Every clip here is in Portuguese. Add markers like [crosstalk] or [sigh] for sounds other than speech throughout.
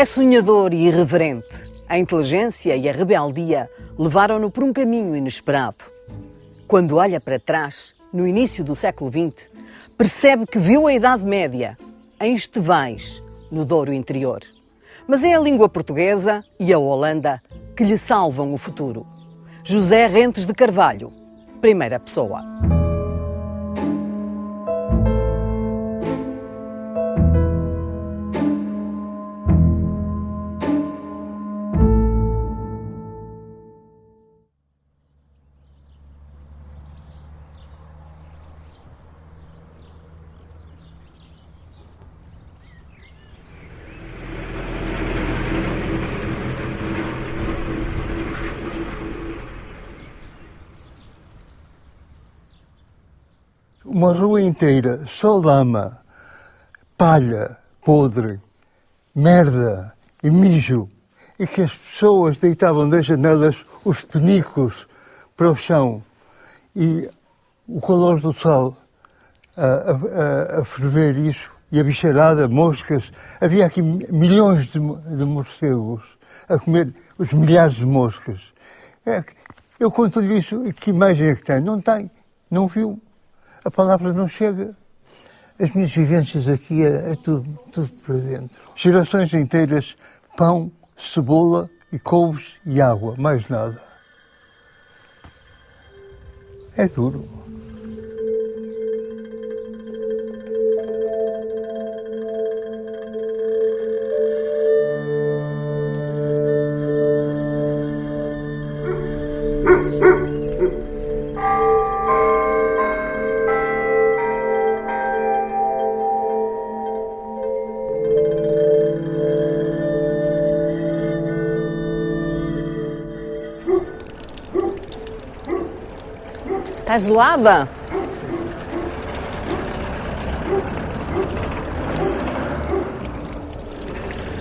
É sonhador e irreverente. A inteligência e a rebeldia levaram-no por um caminho inesperado. Quando olha para trás, no início do século XX, percebe que viu a Idade Média em Estevais, no Douro Interior. Mas é a língua portuguesa e a Holanda que lhe salvam o futuro. José Rentes de Carvalho, primeira pessoa. Uma rua inteira, só lama, palha, podre, merda e mijo, e que as pessoas deitavam das janelas os penicos para o chão e o calor do sol a, a, a ferver isso e a bicharada, moscas. Havia aqui milhões de, de morcegos a comer os milhares de moscas. É, eu conto-lhe isso, que imagem é que tem? Não tem, não viu a palavra não chega. As minhas vivências aqui é, é tudo, tudo para dentro. Gerações inteiras, pão, cebola e couves e água, mais nada. É duro. Gelada?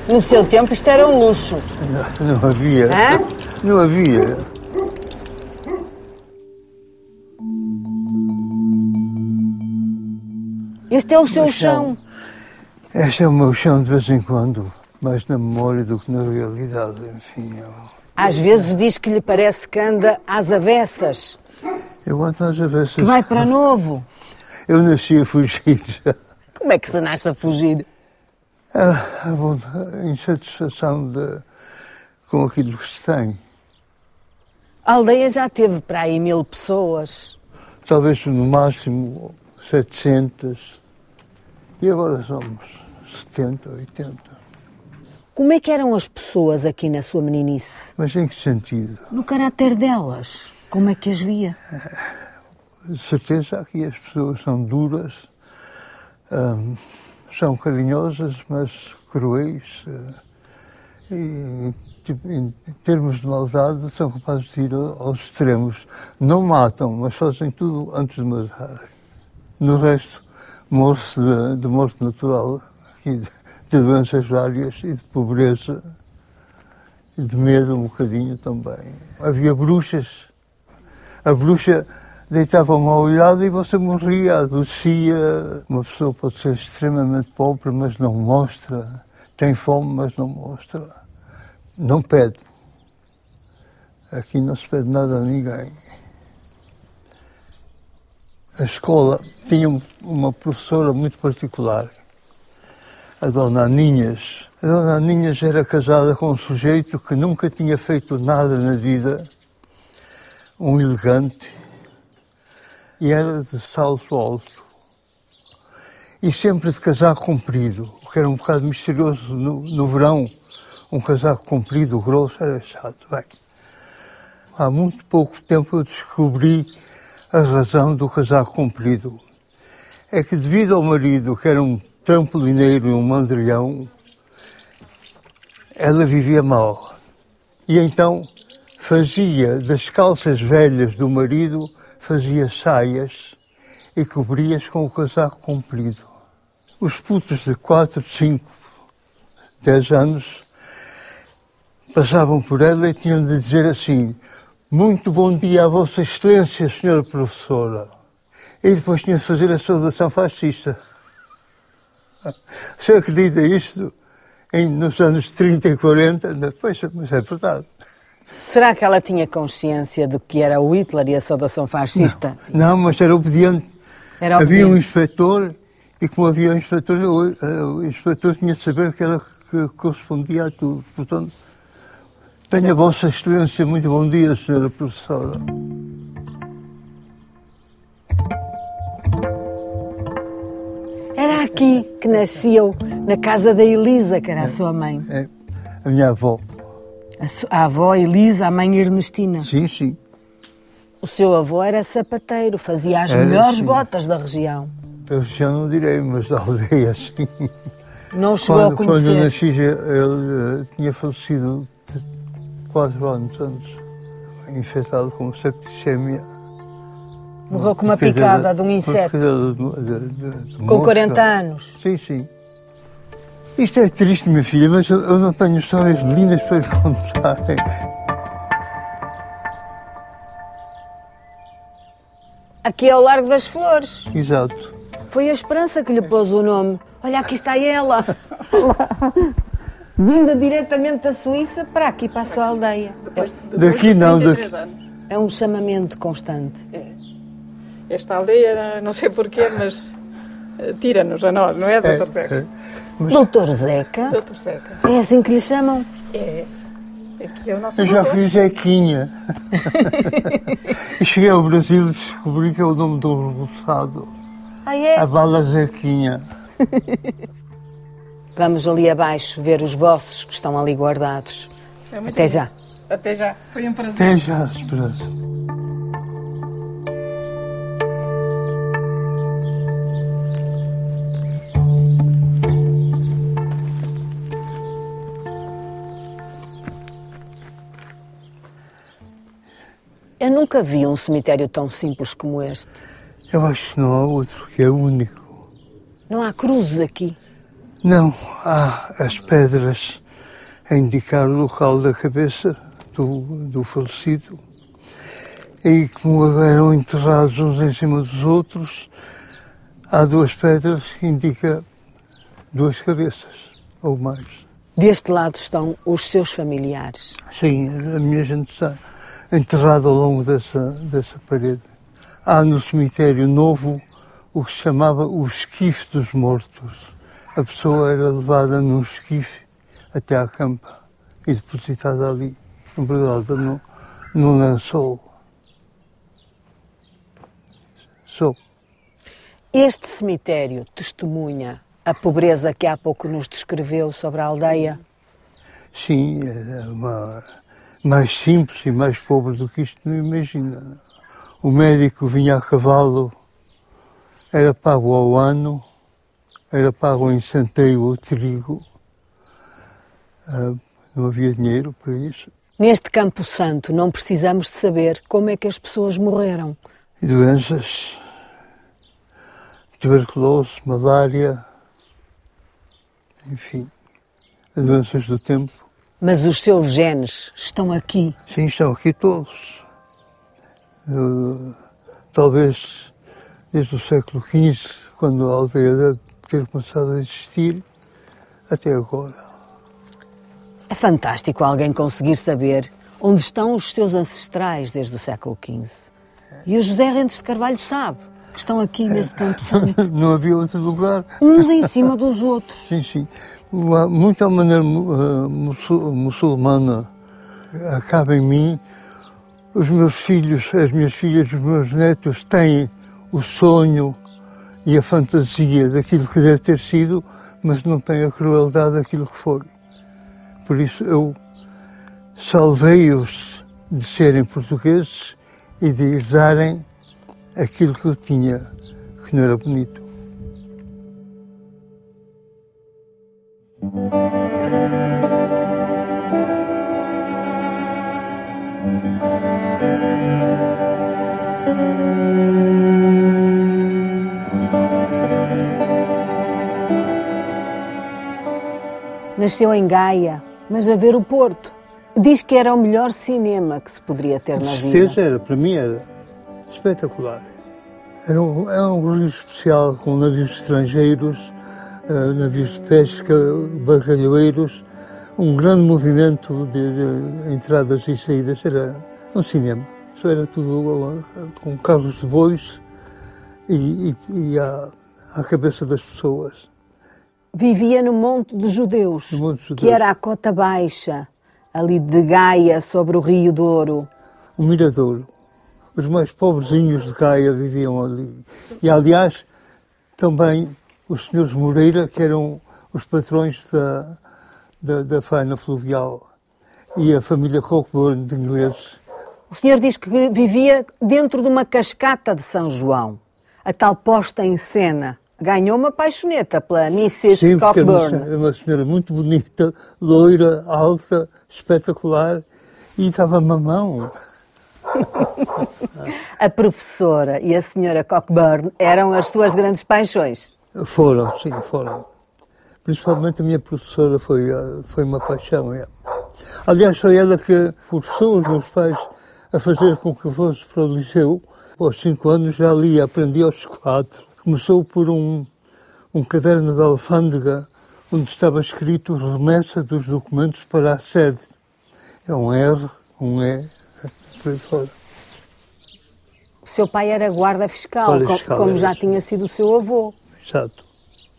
No seu tempo isto era um luxo. Não, não havia. Hã? Não havia. Este é o seu chão. Este é o meu chão de vez em quando, mais na memória do que na realidade, enfim. Eu, Às vezes diz que lhe parece que anda às avessas, eu que vai para novo. Eu nasci a fugir. Como é que se nasce a fugir? A, a, a insatisfação de, com aquilo que se tem. A aldeia já teve para aí mil pessoas. Talvez no máximo 700. E agora somos 70, 80. Como é que eram as pessoas aqui na sua meninice? Mas em que sentido? No caráter delas, como é que as via? De certeza aqui as pessoas são duras, hum, são carinhosas, mas cruéis. eh, e, tipo, em termos de maldade, são capazes de ir ao- aos extremos. Não matam, mas fazem tudo antes de matar. No resto, morre-se de, de morte natural, de, de doenças várias e de pobreza e de medo um bocadinho também. Havia bruxas a bruxa deitava uma olhada e você morria, adoecia. Uma pessoa pode ser extremamente pobre, mas não mostra. Tem fome, mas não mostra. Não pede. Aqui não se pede nada a ninguém. A escola tinha um- uma professora muito particular, a Dona Aninhas. A Dona Aninhas era casada com um sujeito que nunca tinha feito nada na vida um elegante e era de salto alto e sempre de casaco comprido, o que era um bocado misterioso no, no verão. Um casaco comprido, grosso, era chato. Bem, há muito pouco tempo eu descobri a razão do casaco comprido. É que devido ao marido, que era um trampolineiro e um mandrilhão, ela vivia mal. E então fazia das calças velhas do marido, fazia saias e cobria-as com o casaco comprido. Os putos de 4, 5, 10 anos passavam por ela e tinham de dizer assim: Muito bom dia a Vossa Excelência, Senhora Professora. E depois tinha de fazer a saudação fascista. [laughs] Você acredita isto? em, nos anos 30 e 40, depois, mas é verdade. Será que ela tinha consciência de que era o Hitler e a saudação fascista? Não, não mas era obediente. Era obediente. Havia um inspetor e como havia um inspetor, o, inspetor tinha de saber que ela correspondia a tudo. Portanto, tenha Vossa Excelência muito bom dia, Senhora Professora. Era aqui que nasceu, na casa da Elisa, que era a sua mãe. É, a minha avó. A, avó Elisa, a mãe Ernestina. Sim, sim. O seu avô era sapateiro, fazia as era, melhores sim. botas da região. Da região não direi, mas da aldeia, [laughs] sim. Não chegou quando, a conhecer? Quando eu nasci, ele uh, tinha falecido quatro anos antes, infectado com septicemia. Morreu com uma picada de um inseto. De, de, de, com 40 anos. Sim, sim. Isto é triste, minha filha, mas eu, não tenho histórias lindas para contar. Aqui é o Largo das Flores. Exato. Foi a Esperança que lhe pôs o nome. Olha, aqui está ela. [laughs] Vinda diretamente da Suíça para aqui, para a sua aldeia. Depois, depois daqui não, daqui. É um chamamento constante. É. Esta aldeia, não sei porquê, mas eh, tira-nos a nós, não é, doutor é, Zeca? É. Mas... Doutor Zeca? Doutor Zeca. É assim que lhe chamam? É. Aqui é o nosso Eu já fui Zequinha. [laughs] e cheguei ao Brasil e descobri que é o nome do revoltado. Ah, é? A bala Zequinha. [laughs] Vamos ali abaixo ver os vossos que estão ali guardados. É Até bom. já. Até já. Foi um prazer. Até já, Esperança. Nunca vi um cemitério tão simples como este. Eu acho que não há outro, que é único. Não há cruzes aqui? Não, há as pedras a indicar o local da cabeça do, do falecido. E como eram enterrados uns em cima dos outros, há duas pedras que indicam duas cabeças ou mais. Deste lado estão os seus familiares? Sim, a minha gente está enterrado ao longo dessa, dessa parede. Há no cemitério novo o que se chamava o esquife dos mortos. A pessoa era levada num esquife até à campa e depositada ali, embrulhada no, no lençol. Sou. Este cemitério testemunha a pobreza que há pouco nos descreveu sobre a aldeia? Sim, é uma mais simples e mais pobre do que isto não imagina. O médico vinha a cavalo, era pago ao ano, era pago em centeio o trigo, ah, não havia dinheiro para isso. Neste Campo Santo não precisamos de saber como é que as pessoas morreram. Doenças, tuberculose, malária, enfim, doenças do tempo. Mas os seus genes estão aqui? Sim, estão aqui todos. Eu, talvez desde o século XV, quando a aldeia deve ter começado a existir, até agora. É fantástico alguém conseguir saber onde estão os seus ancestrais desde o século XV. E o José Rentes de Carvalho sabe que estão aqui neste Campo Santo. [laughs] Não havia outro lugar. Uns em cima dos outros. Sim, sim muito a maneira uh, muçulmana acaba em mim. Os meus filhos, as minhas filhas, os meus netos têm o sonho e a fantasia daquilo que deve ter sido, mas não têm a crueldade daquilo que foi. Por isso eu salvei-os de serem portugueses e de herdarem aquilo que eu tinha, que não era bonito. Nasceu em Gaia, mas a ver o Porto. Diz que era o melhor cinema que se poderia ter na vida. Era, para mim era espetacular. Era um, era um rio especial com navios estrangeiros uh, navios de pesca, bacalhoeiros, um grande movimento de, de, entradas e saídas. Era um cinema. Isso era tudo uh, com carros de bois e, e, e à, à cabeça das pessoas. Vivia no Monte dos Judeus, No Monte dos que Judeus. era a cota baixa, ali de Gaia, sobre o Rio Douro. o Miradouro. Os mais pobrezinhos de Gaia viviam ali. E, aliás, também os senhores Moreira, que eram os patrões da, da, da faina fluvial, e a família Cockburn de ingleses. O senhor diz que vivia dentro de uma cascata de São João. A tal posta em cena ganhou uma paixoneta pela Mrs. Sim, era Cockburn. senhora- uma senhora muito bonita, loira, alta, espetacular, e estava mamão. [laughs] A professora e a senhora Cockburn eram as suas grandes paixões. Foram, sim, foram. Principalmente a minha professora foi, ah, foi uma paixão. é. Aliás, foi ela que forçou os meus pais a fazer com que eu fosse para o liceu. Aos cinco anos já li, aprendi aos quatro. Começou por um, um caderno de alfândega onde estava escrito remessa dos documentos para a sede. É um R, um E, por aí fora. Seu pai era guarda fiscal, Guarda fiscal, como era, já sim. tinha sido o seu avô. Exato.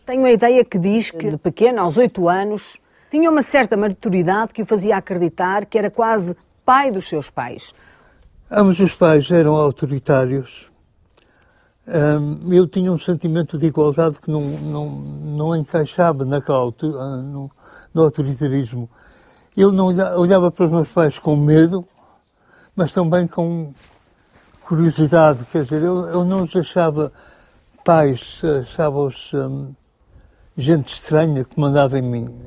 Tenho a ideia que diz que, de pequeno, aos oito anos, tinha uma certa maturidade que o fazia acreditar que era quase pai dos seus pais. Ambos os pais eram autoritários. Eu tinha um sentimento de igualdade que não, não, não encaixava naquela altura, ah, no, no autoritarismo. Eu não olha- olhava para os meus pais com medo, mas também com curiosidade. Quer dizer, eu, eu não os achava pais, achava-os hum, gente estranha que mandava em mim.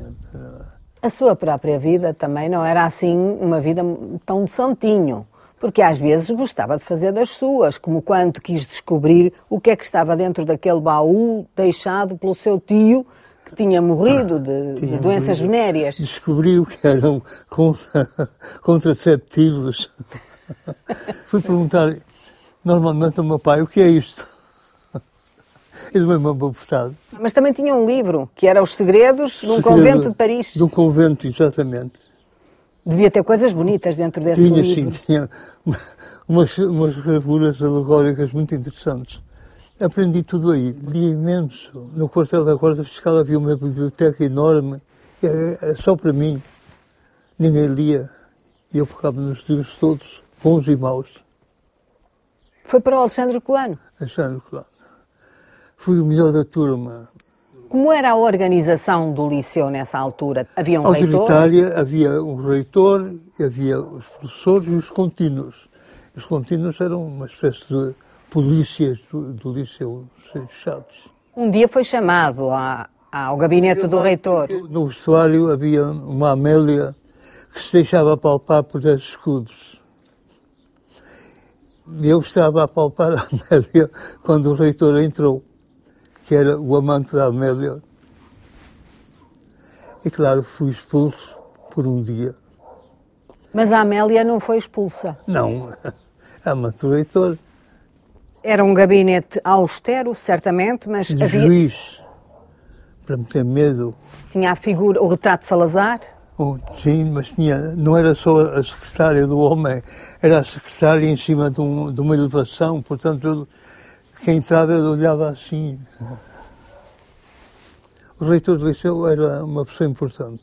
A sua própria vida também não era assim uma vida tão de santinho, porque às vezes gostava de fazer das suas, como quando quis descobrir o que é que estava dentro daquele baú deixado pelo seu tio que tinha morrido de, [coughs] de Tinha doenças morrido. venéreas. descobriu que eram contra- [laughs] contraceptivos. [laughs] Fui perguntar normalmente ao meu pai o que é isto. [laughs] Ele deu-me uma bofetada. Mas também tinha um livro que era Os Segredos de um Segredo Convento de Paris. De um convento, exatamente. Devia ter coisas bonitas dentro desse Tinha, sim, livro. tinha uma- [laughs] umas, umas gravuras alegóricas muito interessantes. Aprendi tudo aí, li imenso. No quartel da Guarda Fiscal havia uma biblioteca enorme, e só para mim. Ninguém lia. E eu pegava nos livros todos, bons e maus. Foi para o Alexandre Colano. achando claro. Fui o melhor da turma. Como era a organização do liceu nessa altura? Havia um reitor? Autoritária, havia um reitor, havia os professores e os contínuos. Os contínuos eram uma espécie de polícias do, do liceu, sendo chatos. Um dia foi chamado a- ao gabinete do reitor. No vestuário havia uma Amélia que se deixava palpar por 10 escudos. Eu estava a palpar a Amélia quando o reitor entrou, que era o amante da Amélia. E claro, fui expulso por um dia. Mas a Amélia não foi expulsa. Não, a amante do reitor, Era um gabinete austero, certamente, mas de havia- juiz, para me ter medo. tinha a figura, o retrato de Salazar. Oh, sim, mas tinha, não era só a secretária do homem, era a secretária em cima de, um- de uma elevação, portanto, ele, quem entrava ele olhava assim. O reitor do liceu era uma pessoa importante.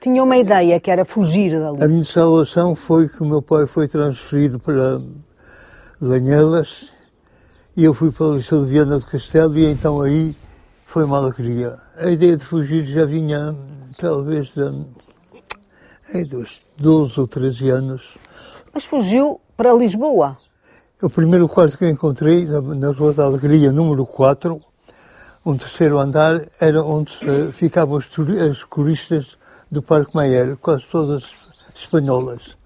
Tinha uma ideia que era fugir A dali. minha salvação foi que o meu pai foi transferido para Lanhelas e eu fui para o Liceu de Viana do Castelo e então aí foi uma alegria. A ideia de fugir já vinha talvez de dos 12 ou 13 anos. Mas fugiu para Lisboa. O primeiro quarto que eu encontrei, na, na Rua da Alegria, número 4, um terceiro andar, era onde eh, ficavam os turi- as coristas do Parque Mayer, quase todas espanholas.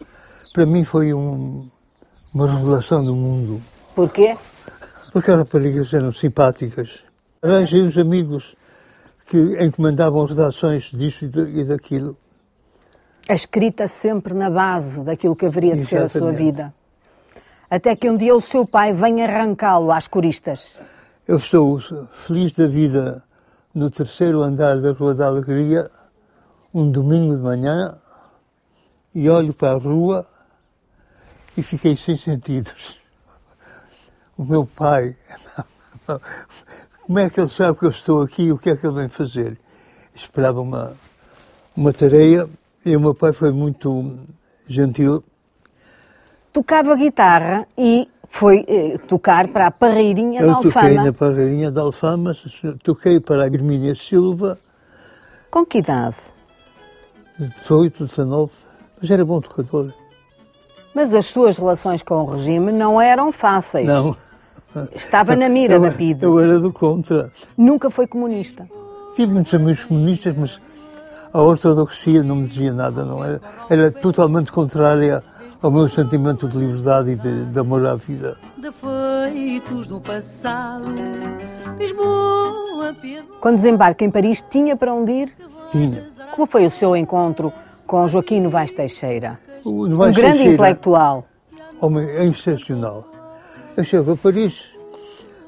Para mim foi um- uma revelação do mundo, Porquê? porque as raparigas eram simpáticas. Arranjei uns amigos que encomendavam redações disso e, da- e daquilo. A escrita sempre na base daquilo que haveria de ser a sua Exatamente. vida. Até que um dia o seu pai vem arrancá-lo às coristas. Eu estou feliz da vida no terceiro andar da Rua da Alegria, um domingo de manhã, e olho para a rua e fiquei sem sentidos. [laughs] O meu pai, como é que ele sabe que eu estou aqui e o que é que ele vem fazer? Esperava uma, uma tarefa e o meu pai foi muito gentil. Tocava guitarra e foi eh, tocar para a Parreirinha eu da Alfama. toquei na Parreirinha da Alfama, toquei para a Hermínia Silva, Com que idade? 18, 19, mas era bom tocador. Mas as suas relações com o regime não eram fáceis. Não. Estava na mira eu, da PIDE. Eu era do contra. Nunca foi comunista. Tive muitos amigos comunistas, mas a ortodoxia não me dizia nada, não era. Era totalmente contrária ao meu sentimento de liberdade e de, de amor à vida. Defeitos do passado, Lisboa, Pedro. Quando desembarca em Paris, tinha para onde ir? Tinha. Como foi o seu encontro com Joaquim Novaes Teixeira? O Um Novaes grande Teixeira, intelectual. Homem é excepcional. Eu chego a Paris,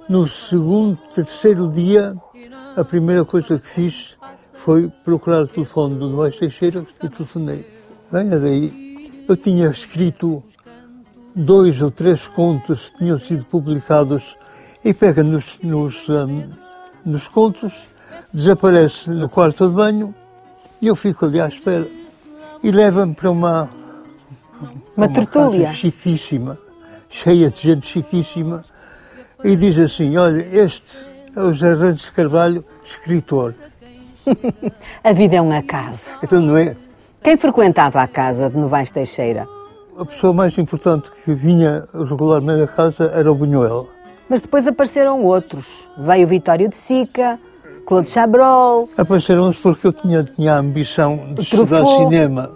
no segundo, terceiro dia, a primeira coisa que fiz foi procurar o telefone do Novaes Teixeira e telefonei. Venha daí. Eu tinha escrito dois ou três contos que tinham sido publicados e pega nos, nos, hum, nos contos, desaparece no quarto de banho e eu fico ali à espera. E leva-me para uma, Uma casa tertúlia. chiquíssima, cheia de gente chiquíssima, e diz assim, olha, este é o José Randes de Carvalho, escritor. [laughs] A vida é um acaso. Então não é? Quem frequentava a casa de Novaes Teixeira? A pessoa mais importante que vinha regularmente à casa era o Buñuel. Mas depois apareceram outros. Veio Vitório de Sica, Claude Chabrol, Apareceram-nos porque eu tinha, tinha a ambição de estudar Truffaut. cinema.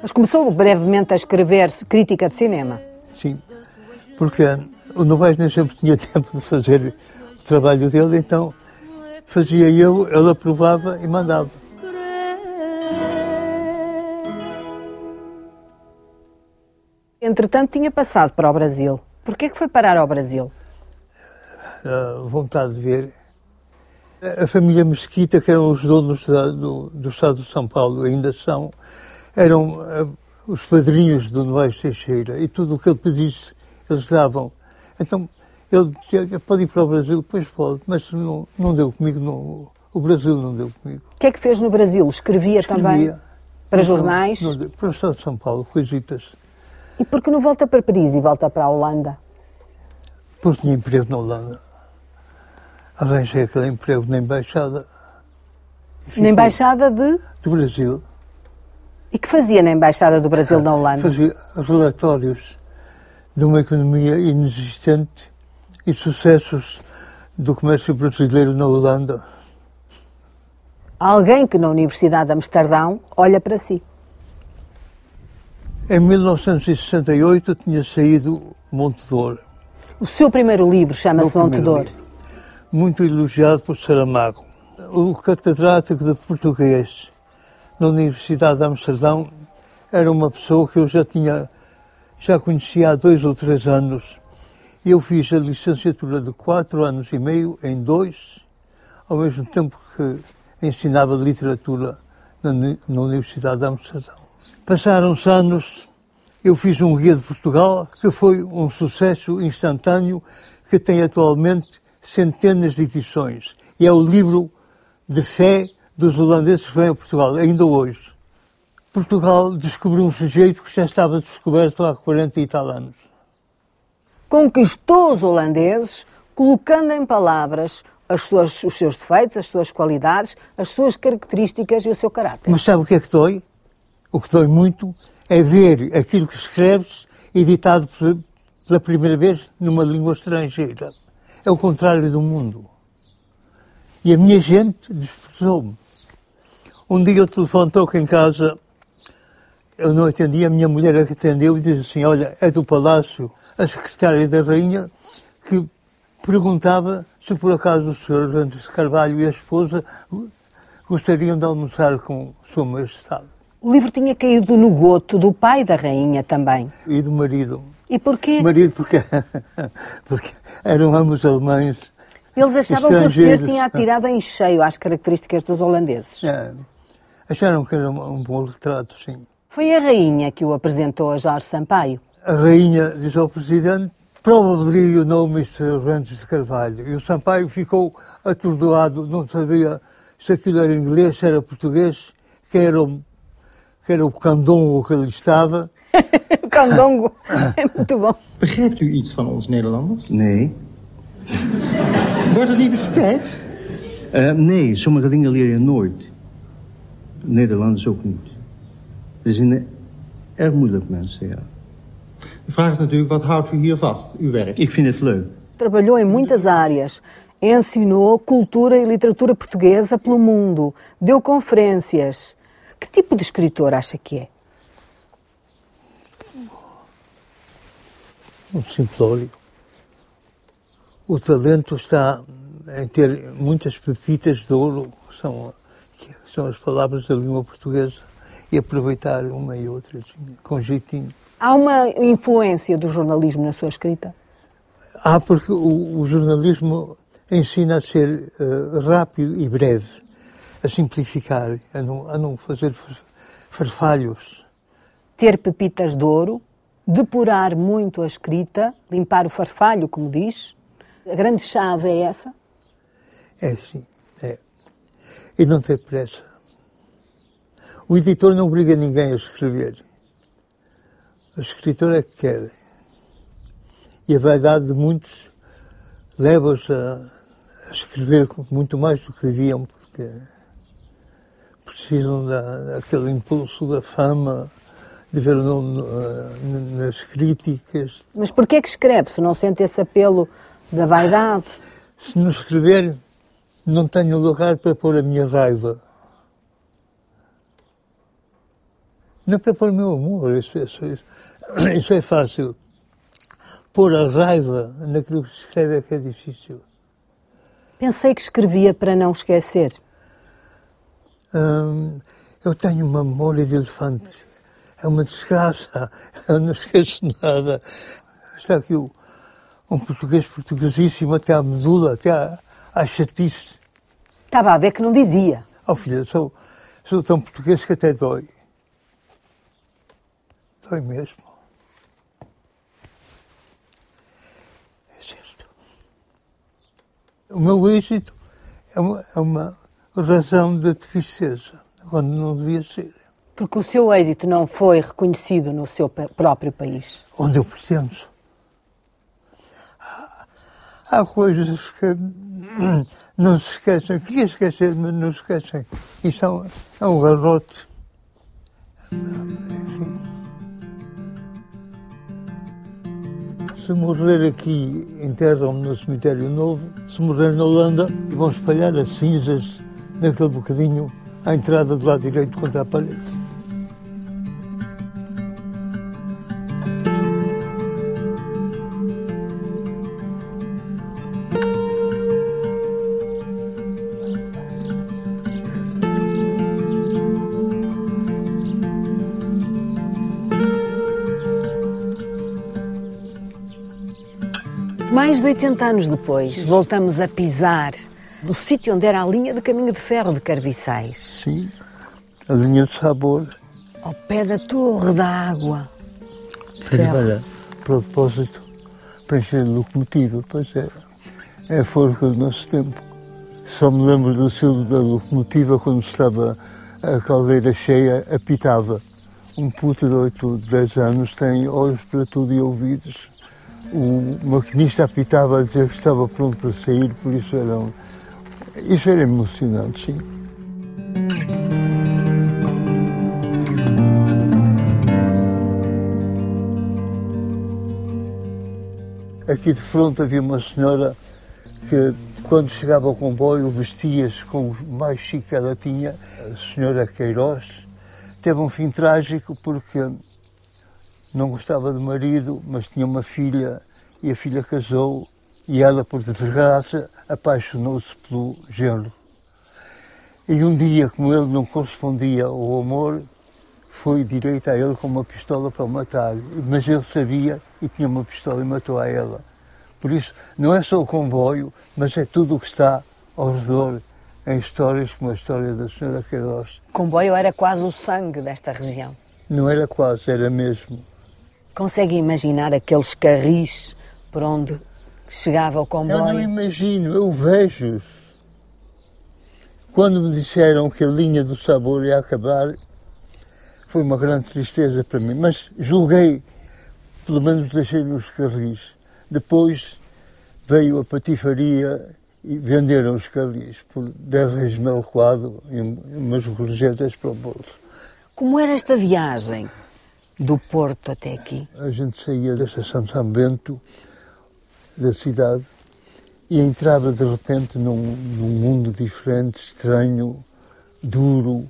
mas começou brevemente a escrever crítica de cinema. Sim, porque o Novaes nem sempre tinha [laughs] tempo de fazer o trabalho dele, então fazia eu, ele aprovava e mandava. Entretanto, tinha passado para o Brasil. Porquê que foi parar ao Brasil? a vontade de ver. A família Mesquita, que eram os donos da- do, do Estado de São Paulo, ainda são, eram eh, os padrinhos do Novaes Teixeira e tudo o que ele pedisse, eles davam. Então, ele dizia, pode ir para o Brasil, pois pode, mas não, não deu comigo, não, o Brasil não deu comigo. O que é que fez no Brasil? Escrevia, também Escrevia. para Não, jornais? não deu. para o Estado de São Paulo, coisitas. E por que não volta para Paris e volta para a Holanda? Porque tinha emprego na Holanda. Arranjei aquele emprego na Embaixada. Na Embaixada de... do Brasil. E que fazia na Embaixada do Brasil na Holanda? fazia relatórios de uma economia inexistente e sucessos do comércio brasileiro na Holanda. Alguém que na Universidade de Amsterdão olha para si. Em 1968 tinha saído Montedor, O seu primeiro livro chama-se Montedor. livro, muito elogiado por Saramago. O catedrático de português na Universidade de Amsterdão era uma pessoa que eu já tinha, já conhecia há dois ou três anos. Eu fiz a licenciatura de quatro anos e meio em dois, ao mesmo tempo que ensinava literatura na, na Universidade de Amsterdão. Passaram-se anos, eu fiz um guia de Portugal que foi um sucesso instantâneo que tem atualmente centenas de edições. E é o livro de fé dos holandeses que vêm a Portugal, ainda hoje. Portugal descobriu um sujeito que já estava descoberto há 40 e tal anos. Conquistou os holandeses colocando em palavras as suas- os seus defeitos, as suas qualidades, as suas características e o seu caráter. Mas sabe o que é que dói? O que dói muito é ver aquilo que escreves editado pe- pela primeira vez numa língua estrangeira. É o contrário do mundo. E a minha gente desprezou-me. Um dia o telefone toca em casa, eu não atendi, a minha mulher que atendeu e disse assim, olha, é do Palácio, a secretária da Rainha, que perguntava se por acaso o Randes de Carvalho e a esposa gostariam de almoçar com Sua Majestade O livro tinha caído no goto do pai da rainha também. e do marido. E porquê? Marido porque, [laughs] porque eram ambos alemães Eles achavam que o senhor tinha atirado em cheio às características dos holandeses. É, acharam que era um, um bom retrato, sim. Foi a rainha que o apresentou a Jorge Sampaio. A rainha disse ao presidente, probably you know Mr. Rantes de Carvalho. E o Sampaio ficou atordoado, não sabia se aquilo era inglês, se era português, que era o, que era o candongo que ali estava. [laughs] Candongo. É muito bom. Begrijpt u iets van ons Nederlanders? Nee. Wordt het niet eens tijd? Eh, nee, sommige dingen leer je nooit. Nederlanders ook niet. Het is een erg moeilijk mensen, ja. De vraag is natuurlijk, wat houdt u hier vast, uw werk? Ik vind het leuk. Trabalhou em muitas áreas. Ensinou cultura e literatura portuguesa pelo mundo. Deu conferências. Que tipo de escritor acha que é? um simplório. O talento está em ter muitas pepitas de ouro, que são, que são as palavras da língua portuguesa, e aproveitar uma e outra, assim, com jeitinho. Há uma influência do jornalismo na sua escrita? Ah, porque o, o jornalismo ensina a ser eh, rápido e breve, a simplificar, a não, a não fazer far- farfalhos. Ter pepitas de ouro, depurar muito a escrita, limpar o farfalho, como diz. A grande chave é essa? É sim, é. E não ter pressa. O editor não obriga ninguém a escrever. O escritor é que quer. E a vaidade de muitos leva-os a, a escrever muito mais do que deviam, porque precisam da, daquele impulso da fama, de ver o nome no- eh, nas críticas. Mas porquê é que escreve se não sente esse apelo da vaidade? Se não escrever, não tenho lugar para pôr a minha raiva. Não é para o meu amor, isso, isso, isso, [coughs] isso é fácil. Pôr a raiva naquilo que se escreve é que é difícil. Pensei que escrevia para não esquecer. Hum, eu tenho uma memória de elefante. É uma desgraça. [laughs] Eu não esqueço nada. Está aqui o- um português portuguesíssimo até à medula, até à, à chatice. Estava a ver que não dizia. Oh filha, sou, sou tão português que até dói. Dói mesmo. É certo. O meu êxito é uma, é uma razão de tristeza, quando não devia ser. Porque o seu êxito não foi reconhecido no seu próprio país. Onde eu pertenço. Há, há coisas que [clears throat] não se esquecem. Queria esquecer, mas não se esquecem. Isso é um, é um garrote. Enfim. Se morrer aqui, enterram-me no cemitério novo. Se morrer na Holanda, vão espalhar as cinzas naquele bocadinho à entrada do lado direito contra a parede. Mais de 80 anos depois, voltamos a pisar no sítio onde era a linha de caminho de ferro de Carviçais, Sim, a linha de sabor. ao pé da Torre da Água. De ferro. Para, o depósito, para encher a locomotiva. Pois é, é a forca do nosso tempo. Só me lembro do selo da locomotiva quando estava a caldeira cheia, apitava. Um puto de 8, 10 anos tem olhos para tudo e ouvidos. O maquinista apitava a dizer que estava pronto para sair, por isso era, um- isso era emocionante, sim. Aqui de frente havia uma senhora que, quando chegava ao comboio, vestia-se com o mais chique que ela tinha. A senhora Queiroz teve um fim trágico porque não gostava do marido, mas tinha uma filha e a filha casou e ela, por desgraça, apaixonou-se pelo genro. E um dia, como ele não correspondia ao amor, foi direito a ele com uma pistola para o matar. Mas ele sabia e tinha uma pistola e matou a ela. Por isso, não é só o comboio, mas é tudo o que está ao redor em histórias como a história da Senhora Queiroz. O comboio era quase o sangue desta região. Não era quase, era mesmo. Consegue imaginar aqueles carris por onde chegava o Eu não comboio? imagino, eu vejo-os. Quando me disseram que a linha do sabor ia acabar, foi uma grande tristeza para mim. Mas julguei, pelo menos deixei nos carris. Depois veio a patifaria e venderam os carris por 10 reis coado e um- umas gorjetas para o bolso. Como era esta viagem do Porto até aqui? A gente saía da estação de São Bento, da cidade, e entrava de repente num, num mundo diferente, estranho, duro.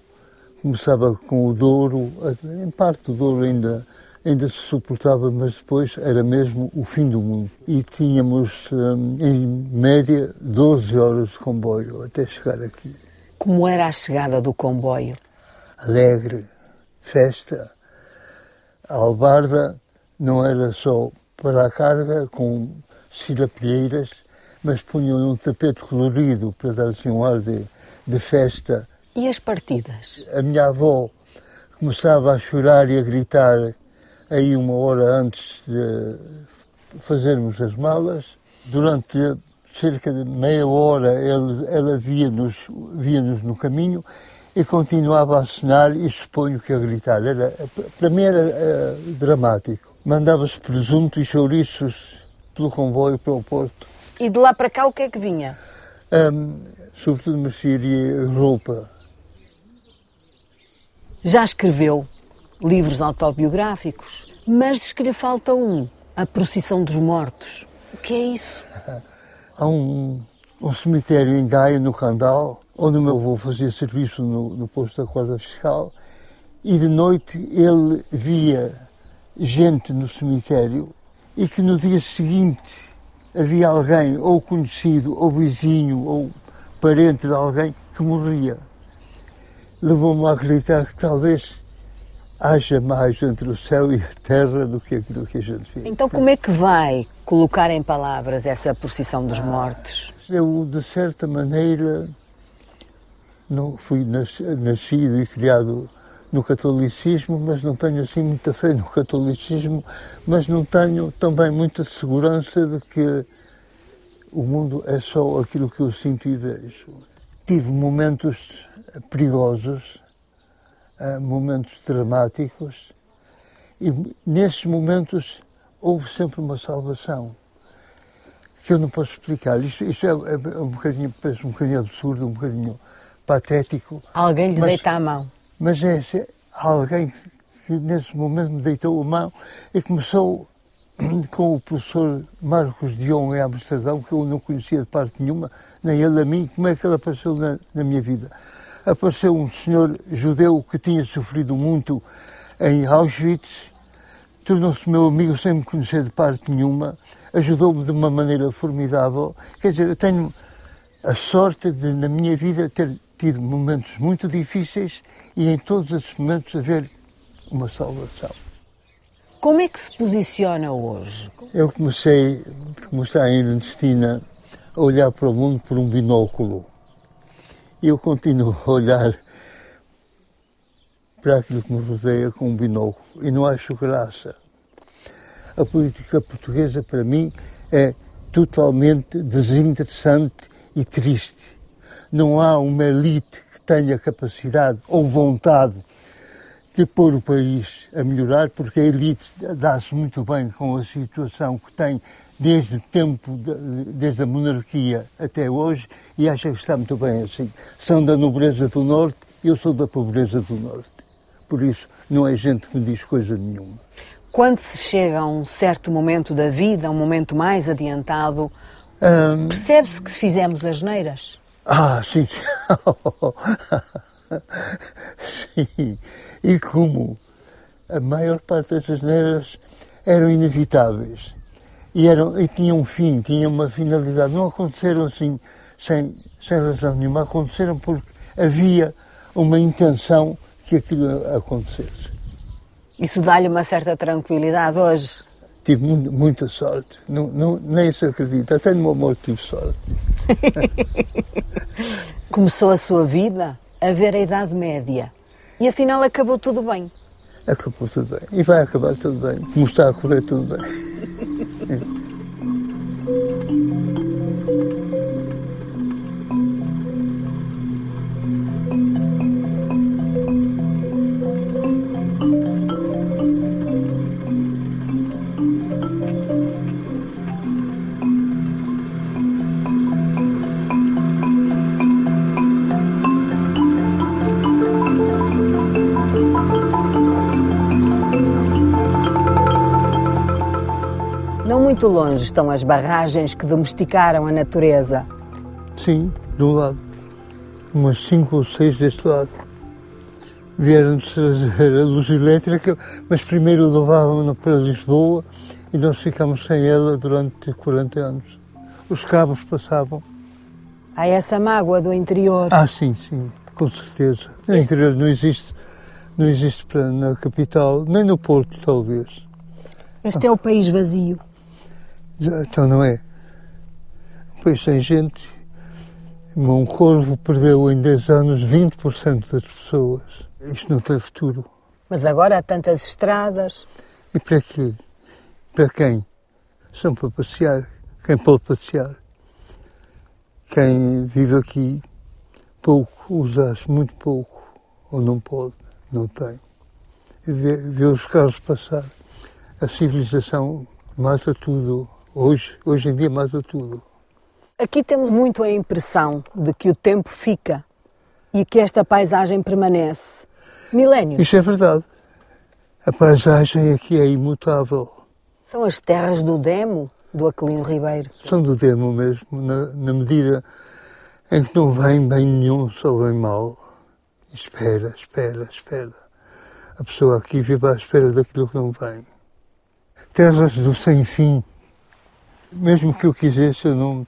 Começava com o Douro, em parte o Douro ainda, ainda se suportava, mas depois era mesmo o fim do mundo. E tínhamos, hum, em média, 12 horas de comboio até chegar aqui. Como era a chegada do comboio? alegre, festa. A albarda não era só para a carga, com sirapilheiras, mas punham um tapete colorido para dar assim um ar de, de festa. E as partidas? A minha avó começava a chorar e a gritar aí uma hora antes de fazermos as malas. Durante cerca de meia hora ele- ela via-nos via -nos no caminho e continuava a acenar e suponho que a gritar. Era, para mim era eh, dramático. Mandava-se presunto e chouriços pelo comboio para o Porto. E de lá para cá o que é que vinha? Ahm, sobretudo mercearia roupa. Já escreveu livros autobiográficos, mas diz que lhe falta um, A Procissão dos Mortos. O que é isso? [laughs] Há um, um cemitério em Gaia, no Candal, onde o meu avô fazia serviço no, no posto da Guarda Fiscal, e de noite ele via gente no cemitério e que no dia seguinte havia alguém, ou conhecido, ou vizinho, ou parente de alguém, que morria. Levou-me a acreditar que talvez haja mais entre o céu e a terra do que aquilo que a gente vê. Então como é que vai colocar em palavras essa Procissão dos Mortos? Eu, de certa maneira, não fui nas- nascido e criado no catolicismo, mas não tenho assim muita fé no catolicismo, mas não tenho também muita segurança de que o mundo é só aquilo que eu sinto e vejo. Tive momentos perigosos, eh, momentos dramáticos, e nesses momentos houve sempre uma salvação que eu não posso explicar. Isto, isto é, é um bocadinho, parece um bocadinho absurdo, um bocadinho patético, Alguém lhe Mas- deita a mão. mas é, esse- alguém que, que nesse momento me deitou a mão e começou [clears throat] com o professor Marcos Dion em Amsterdão, que eu não conhecia de parte nenhuma, nem ele a mim, como é que ele apareceu na, na minha vida. Apareceu um senhor judeu que tinha sofrido muito em Auschwitz, tornou-se meu amigo sem me conhecer de parte nenhuma, ajudou-me de uma maneira formidável. Quer dizer, eu tenho a sorte de, na minha vida, ter tido momentos muito difíceis e em todos esses momentos haver uma salvação. Como é que se posiciona hoje? Eu comecei, como está a Ernestina, a olhar para o mundo por um binóculo. E eu continuo a olhar para aquilo que me rodeia com um binóculo e não acho graça. A política portuguesa, para mim, é totalmente desinteressante e triste. Não há uma elite que tenha capacidade ou vontade de pôr o país a melhorar, porque a elite dá-se muito bem com a situação que tem desde o tempo, de- desde a monarquia até hoje, e acha que está muito bem assim. São da nobreza do Norte, eu sou da pobreza do Norte. Por isso, não é gente que me diz coisa nenhuma. Quando se chega a um certo momento da vida, um momento mais adiantado, percebe-se que fizemos as neiras? Ah, sim. [laughs] sim. E como a maior parte dessas neiras eram inevitáveis e, eram, e tinham um fim, tinham uma finalidade. Não aconteceram assim sem, sem razão nenhuma, aconteceram porque havia uma intenção que aquilo acontecesse. Isso dá-lhe uma certa tranquilidade hoje. Tive mu- muita sorte. Não, não, nem se acredita. Até no meu amor tive sorte. [laughs] Começou a sua vida a ver a Idade Média e afinal acabou tudo bem. Acabou tudo bem. E vai acabar tudo bem. Como está a correr tudo bem. [laughs] muito longe estão as barragens que domesticaram a natureza. Sim, de um lado. Umas cinco ou seis deste lado. Vieram-nos trazer a luz elétrica, mas primeiro levavam-na para Lisboa e nós ficámos sem ela durante 40 anos. Os cabos passavam. Há essa mágoa do interior. Ah, sim, sim, com certeza. No interior não existe, não existe na capital, nem no Porto, talvez. Este é o país vazio. Então não é. Pois sem gente. Um corvo perdeu em 10 anos 20% das pessoas. Isto não tem futuro. Mas agora há tantas estradas. E para quê? Para quem? São para passear. Quem pode passear? Quem vive aqui pouco, usa-se muito pouco. Ou não pode, não tem. E vê, vê os carros passar. A civilização mata tudo. Hoje, hoje em dia mata tudo. Aqui temos muito a impressão de que o tempo fica e que esta paisagem permanece. Milénios. Isso é verdade. A paisagem aqui é imutável. São as terras do Demo, do Aquilino Ribeiro. São do demo mesmo, na, na medida em que não vem bem nenhum, só vem mal. Espera, espera, espera. A pessoa aqui vive à espera daquilo que não vem. Terras do sem fim. Mesmo que eu quisesse, eu não,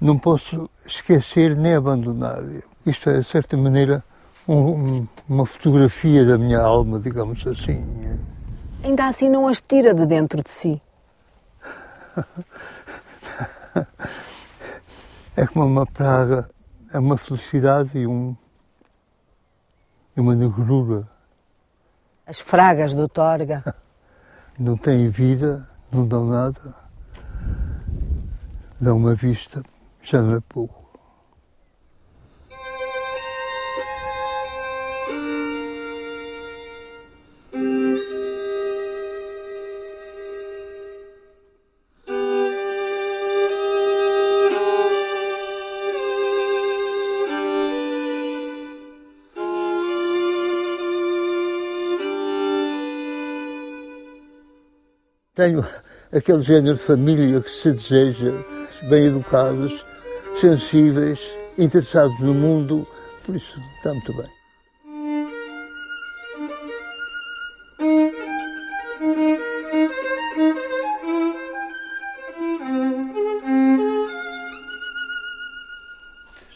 não posso esquecer nem abandonar. Isto é, de certa maneira, um- um- uma fotografia da minha alma, digamos assim. Ainda assim não as tira de dentro de si. [laughs] É como uma praga, é uma felicidade e, um, uma negrura. As fragas do Torga. [laughs] Não têm vida, não dão nada. Dão uma vista, já não é pouco. Tenho aquele género de família que se deseja, bem educados, sensíveis, interessados no mundo, por isso está muito bem.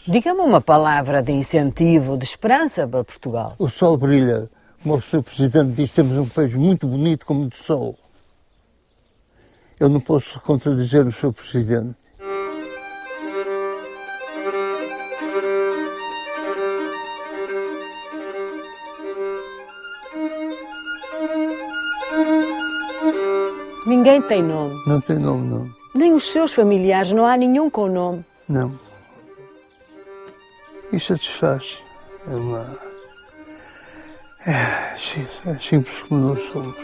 Diga-me uma palavra de incentivo, de esperança para Portugal. O sol brilha, como o Sr. Presidente diz, temos um país muito bonito com muito sol. Eu não posso contradizer o Sr. Presidente. Ninguém tem nome. Não tem nome, não. Nem os seus familiares, não há nenhum com nome. Não. E satisfaz. É uma. É, é simples como nós somos.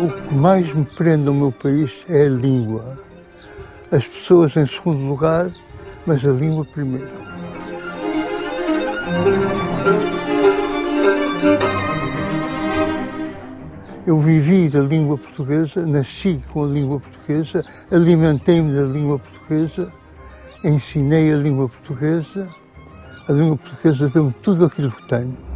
O que mais me prende no meu país é a língua. As pessoas em segundo lugar, mas a língua primeiro. Eu vivi da língua portuguesa, nasci com a língua portuguesa, alimentei-me da língua portuguesa, ensinei a língua portuguesa. A língua portuguesa deu-me tudo aquilo que tenho.